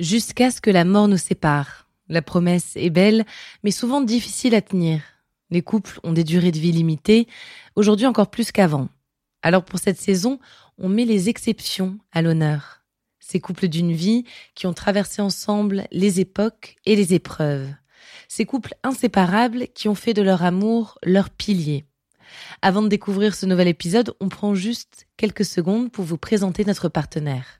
Jusqu'à ce que la mort nous sépare. La promesse est belle, mais souvent difficile à tenir. Les couples ont des durées de vie limitées, aujourd'hui encore plus qu'avant. Alors pour cette saison, on met les exceptions à l'honneur. Ces couples d'une vie qui ont traversé ensemble les époques et les épreuves. Ces couples inséparables qui ont fait de leur amour leur pilier. Avant de découvrir ce nouvel épisode, on prend juste quelques secondes pour vous présenter notre partenaire.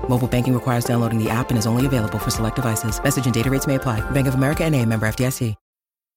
Mobile banking requires downloading the app and is only available for select devices. Message and data rates may apply. Bank of America and a member FDIC.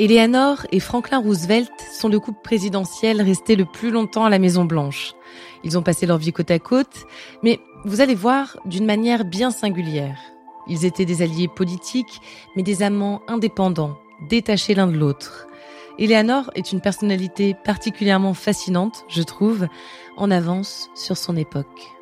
Eleanor et Franklin Roosevelt sont le couple présidentiel resté le plus longtemps à la Maison Blanche. Ils ont passé leur vie côte à côte, mais vous allez voir d'une manière bien singulière. Ils étaient des alliés politiques, mais des amants indépendants, détachés l'un de l'autre. Eleanor est une personnalité particulièrement fascinante, je trouve, en avance sur son époque.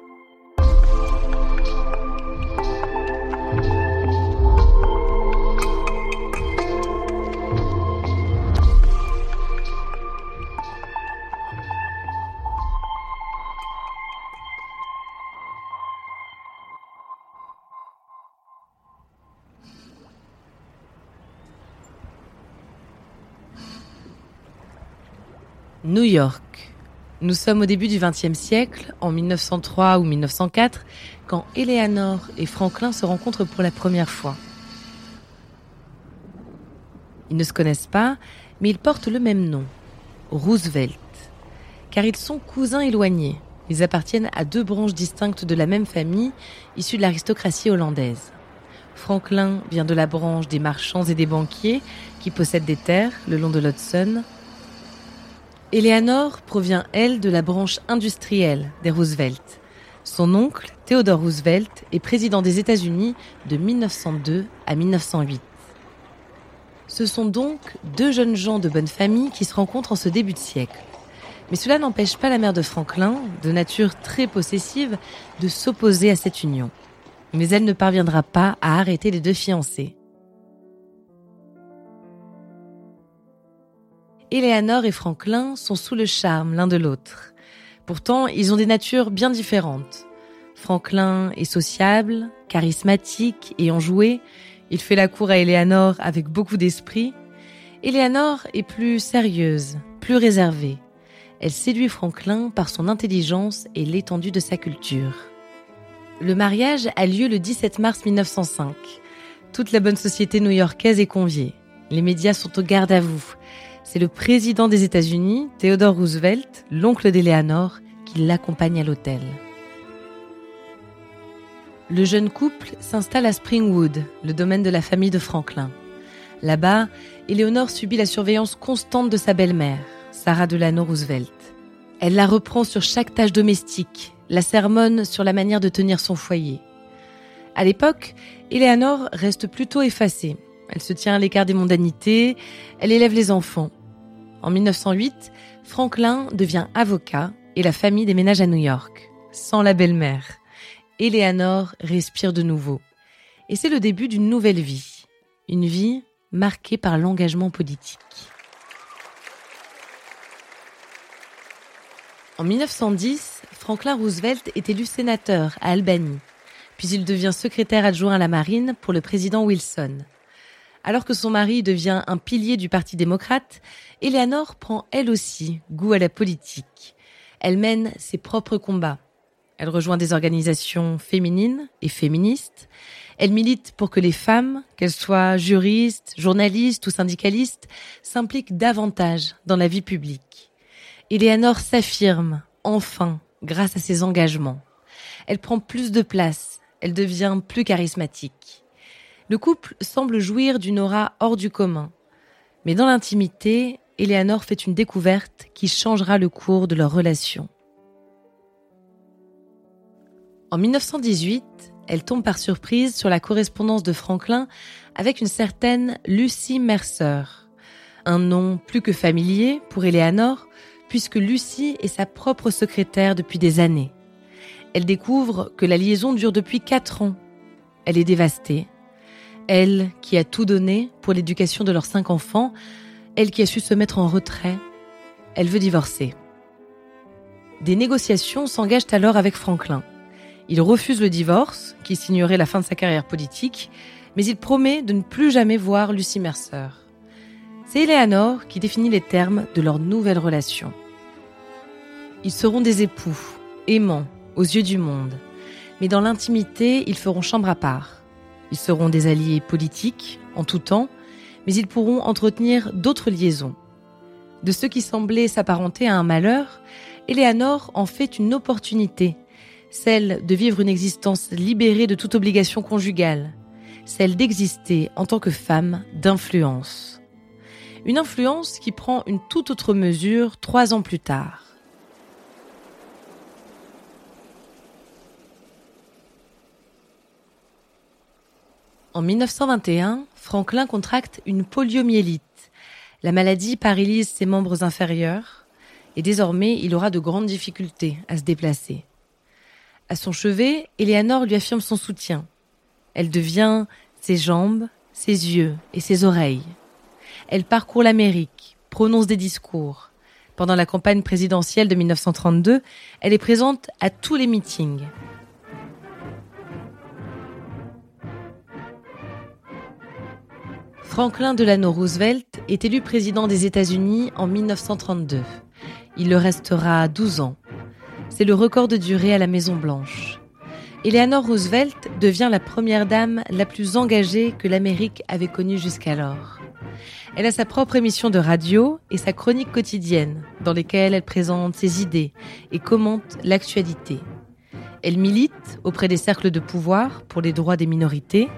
New York. Nous sommes au début du XXe siècle, en 1903 ou 1904, quand Eleanor et Franklin se rencontrent pour la première fois. Ils ne se connaissent pas, mais ils portent le même nom, Roosevelt, car ils sont cousins éloignés. Ils appartiennent à deux branches distinctes de la même famille, issues de l'aristocratie hollandaise. Franklin vient de la branche des marchands et des banquiers qui possèdent des terres le long de l'Hudson, Eleanor provient, elle, de la branche industrielle des Roosevelt. Son oncle, Theodore Roosevelt, est président des États-Unis de 1902 à 1908. Ce sont donc deux jeunes gens de bonne famille qui se rencontrent en ce début de siècle. Mais cela n'empêche pas la mère de Franklin, de nature très possessive, de s'opposer à cette union. Mais elle ne parviendra pas à arrêter les deux fiancés. Eleanor et Franklin sont sous le charme l'un de l'autre. Pourtant, ils ont des natures bien différentes. Franklin est sociable, charismatique et enjoué. Il fait la cour à Eleanor avec beaucoup d'esprit. Eleanor est plus sérieuse, plus réservée. Elle séduit Franklin par son intelligence et l'étendue de sa culture. Le mariage a lieu le 17 mars 1905. Toute la bonne société new-yorkaise est conviée. Les médias sont au garde à vous. C'est le président des États-Unis, Theodore Roosevelt, l'oncle d'Eleanor, qui l'accompagne à l'hôtel. Le jeune couple s'installe à Springwood, le domaine de la famille de Franklin. Là-bas, Eleanor subit la surveillance constante de sa belle-mère, Sarah Delano Roosevelt. Elle la reprend sur chaque tâche domestique, la sermonne sur la manière de tenir son foyer. À l'époque, Eleanor reste plutôt effacée. Elle se tient à l'écart des mondanités, elle élève les enfants. En 1908, Franklin devient avocat et la famille déménage à New York, sans la belle-mère. Eleanor respire de nouveau. Et c'est le début d'une nouvelle vie. Une vie marquée par l'engagement politique. En 1910, Franklin Roosevelt est élu sénateur à Albany, puis il devient secrétaire adjoint à la marine pour le président Wilson. Alors que son mari devient un pilier du Parti démocrate, Eleanor prend elle aussi goût à la politique. Elle mène ses propres combats. Elle rejoint des organisations féminines et féministes. Elle milite pour que les femmes, qu'elles soient juristes, journalistes ou syndicalistes, s'impliquent davantage dans la vie publique. Eleanor s'affirme, enfin, grâce à ses engagements. Elle prend plus de place, elle devient plus charismatique. Le couple semble jouir d'une aura hors du commun. Mais dans l'intimité, Eleanor fait une découverte qui changera le cours de leur relation. En 1918, elle tombe par surprise sur la correspondance de Franklin avec une certaine Lucy Mercer. Un nom plus que familier pour Eleanor, puisque Lucy est sa propre secrétaire depuis des années. Elle découvre que la liaison dure depuis quatre ans. Elle est dévastée. Elle, qui a tout donné pour l'éducation de leurs cinq enfants, elle qui a su se mettre en retrait, elle veut divorcer. Des négociations s'engagent alors avec Franklin. Il refuse le divorce, qui signerait la fin de sa carrière politique, mais il promet de ne plus jamais voir Lucy Mercer. C'est Eleanor qui définit les termes de leur nouvelle relation. Ils seront des époux, aimants, aux yeux du monde, mais dans l'intimité, ils feront chambre à part. Ils seront des alliés politiques, en tout temps, mais ils pourront entretenir d'autres liaisons. De ce qui semblait s'apparenter à un malheur, Eleanor en fait une opportunité celle de vivre une existence libérée de toute obligation conjugale, celle d'exister en tant que femme d'influence. Une influence qui prend une toute autre mesure trois ans plus tard. En 1921, Franklin contracte une poliomyélite. La maladie paralyse ses membres inférieurs et désormais il aura de grandes difficultés à se déplacer. À son chevet, Eleanor lui affirme son soutien. Elle devient ses jambes, ses yeux et ses oreilles. Elle parcourt l'Amérique, prononce des discours. Pendant la campagne présidentielle de 1932, elle est présente à tous les meetings. Franklin Delano Roosevelt est élu président des États-Unis en 1932. Il le restera 12 ans. C'est le record de durée à la Maison Blanche. Eleanor Roosevelt devient la première dame la plus engagée que l'Amérique avait connue jusqu'alors. Elle a sa propre émission de radio et sa chronique quotidienne, dans lesquelles elle présente ses idées et commente l'actualité. Elle milite auprès des cercles de pouvoir pour les droits des minorités.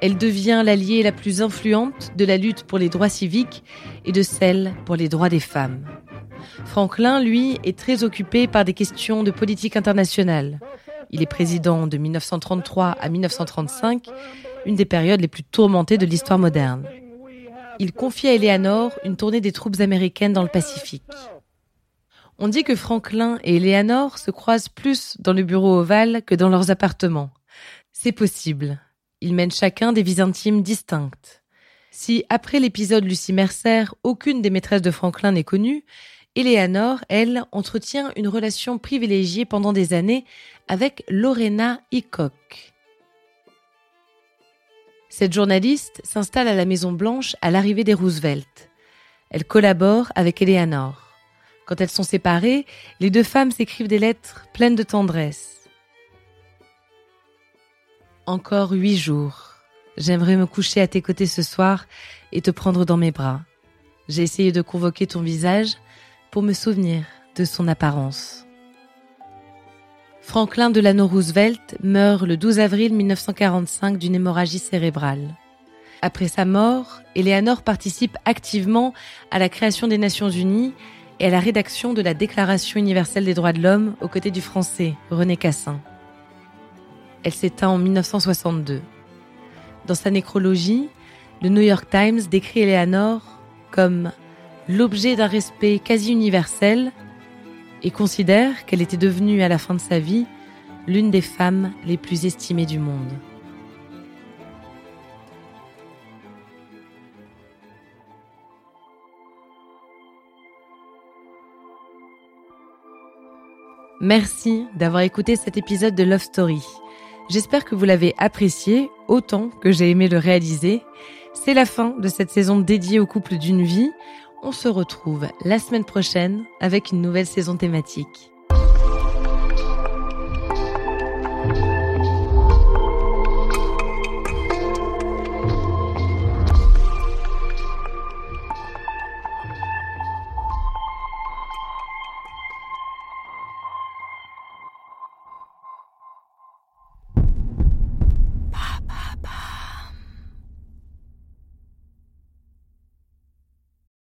Elle devient l'alliée la plus influente de la lutte pour les droits civiques et de celle pour les droits des femmes. Franklin, lui, est très occupé par des questions de politique internationale. Il est président de 1933 à 1935, une des périodes les plus tourmentées de l'histoire moderne. Il confie à Eleanor une tournée des troupes américaines dans le Pacifique. On dit que Franklin et Eleanor se croisent plus dans le bureau ovale que dans leurs appartements. C'est possible. Ils mènent chacun des vies intimes distinctes. Si, après l'épisode Lucie Mercer, aucune des maîtresses de Franklin n'est connue, Eleanor, elle, entretient une relation privilégiée pendant des années avec Lorena Hickok. Cette journaliste s'installe à la Maison Blanche à l'arrivée des Roosevelt. Elle collabore avec Eleanor. Quand elles sont séparées, les deux femmes s'écrivent des lettres pleines de tendresse. Encore huit jours. J'aimerais me coucher à tes côtés ce soir et te prendre dans mes bras. J'ai essayé de convoquer ton visage, pour me souvenir de son apparence. Franklin Delano Roosevelt meurt le 12 avril 1945 d'une hémorragie cérébrale. Après sa mort, Eleanor participe activement à la création des Nations Unies et à la rédaction de la Déclaration universelle des droits de l'homme aux côtés du français René Cassin. Elle s'éteint en 1962. Dans sa nécrologie, le New York Times décrit Eleanor comme l'objet d'un respect quasi universel et considère qu'elle était devenue à la fin de sa vie l'une des femmes les plus estimées du monde. Merci d'avoir écouté cet épisode de Love Story. J'espère que vous l'avez apprécié autant que j'ai aimé le réaliser C'est la fin de cette saison dédiée au couple d'une vie. On se retrouve la semaine prochaine avec une nouvelle saison thématique.